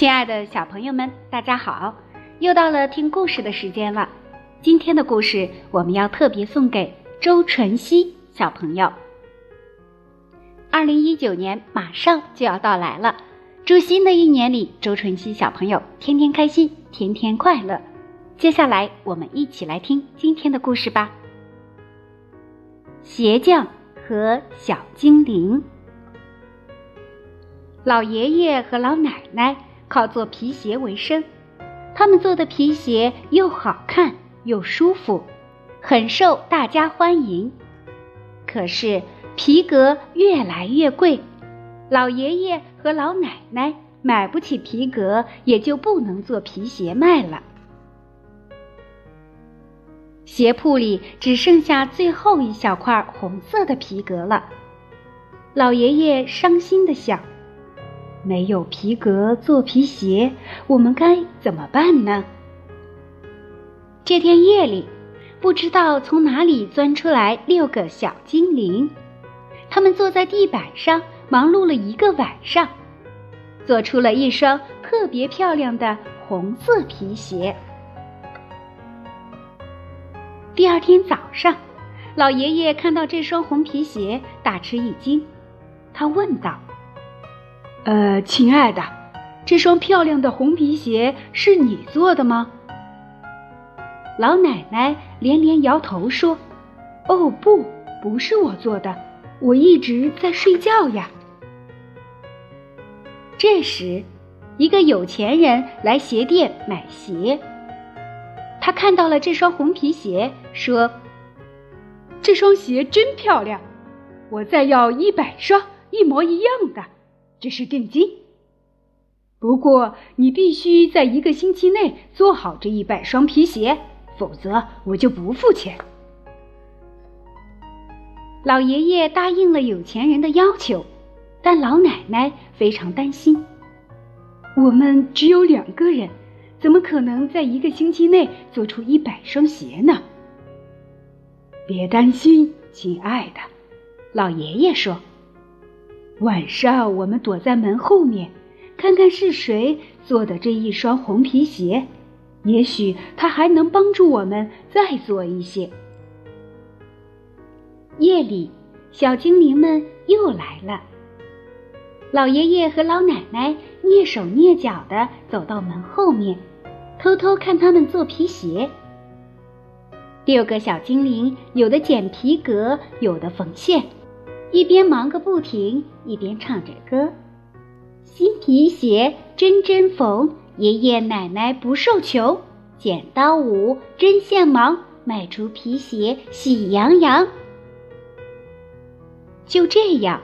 亲爱的小朋友们，大家好！又到了听故事的时间了。今天的故事我们要特别送给周纯熙小朋友。二零一九年马上就要到来了，祝新的一年里周纯熙小朋友天天开心，天天快乐。接下来我们一起来听今天的故事吧。鞋匠和小精灵。老爷爷和老奶奶靠做皮鞋为生，他们做的皮鞋又好看又舒服，很受大家欢迎。可是皮革越来越贵，老爷爷和老奶奶买不起皮革，也就不能做皮鞋卖了。鞋铺里只剩下最后一小块红色的皮革了，老爷爷伤心的想。没有皮革做皮鞋，我们该怎么办呢？这天夜里，不知道从哪里钻出来六个小精灵，他们坐在地板上忙碌了一个晚上，做出了一双特别漂亮的红色皮鞋。第二天早上，老爷爷看到这双红皮鞋，大吃一惊，他问道。呃，亲爱的，这双漂亮的红皮鞋是你做的吗？老奶奶连连摇头说：“哦，不，不是我做的，我一直在睡觉呀。”这时，一个有钱人来鞋店买鞋，他看到了这双红皮鞋，说：“这双鞋真漂亮，我再要一百双一模一样的。”这是定金。不过你必须在一个星期内做好这一百双皮鞋，否则我就不付钱。老爷爷答应了有钱人的要求，但老奶奶非常担心。我们只有两个人，怎么可能在一个星期内做出一百双鞋呢？别担心，亲爱的，老爷爷说。晚上，我们躲在门后面，看看是谁做的这一双红皮鞋。也许他还能帮助我们再做一些。夜里，小精灵们又来了。老爷爷和老奶奶蹑手蹑脚地走到门后面，偷偷看他们做皮鞋。六个小精灵，有的剪皮革，有的缝线。一边忙个不停，一边唱着歌：“新皮鞋针针缝，爷爷奶奶不受穷。剪刀舞，针线忙，卖出皮鞋喜洋洋。”就这样，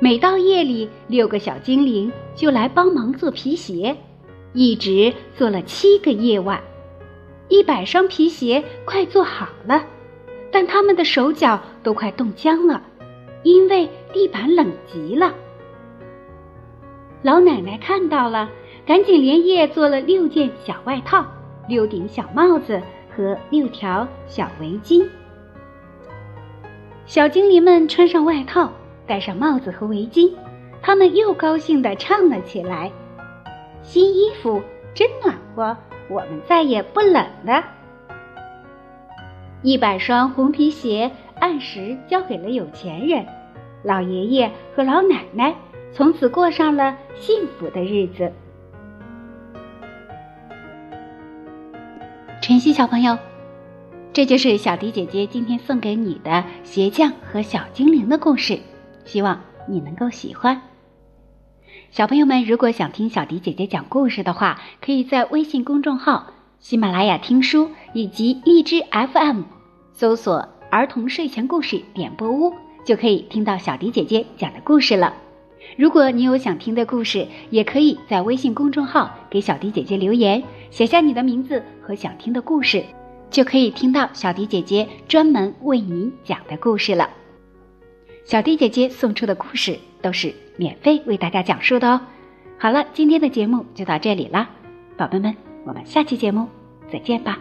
每到夜里，六个小精灵就来帮忙做皮鞋，一直做了七个夜晚。一百双皮鞋快做好了，但他们的手脚都快冻僵了。因为地板冷极了，老奶奶看到了，赶紧连夜做了六件小外套、六顶小帽子和六条小围巾。小精灵们穿上外套，戴上帽子和围巾，他们又高兴地唱了起来：“新衣服真暖和，我们再也不冷了。”一百双红皮鞋。按时交给了有钱人，老爷爷和老奶奶从此过上了幸福的日子。晨曦小朋友，这就是小迪姐姐今天送给你的鞋匠和小精灵的故事，希望你能够喜欢。小朋友们，如果想听小迪姐姐讲故事的话，可以在微信公众号、喜马拉雅听书以及荔枝 FM 搜索。儿童睡前故事点播屋就可以听到小迪姐姐讲的故事了。如果你有想听的故事，也可以在微信公众号给小迪姐姐留言，写下你的名字和想听的故事，就可以听到小迪姐姐专门为你讲的故事了。小迪姐姐送出的故事都是免费为大家讲述的哦。好了，今天的节目就到这里啦，宝贝们，我们下期节目再见吧。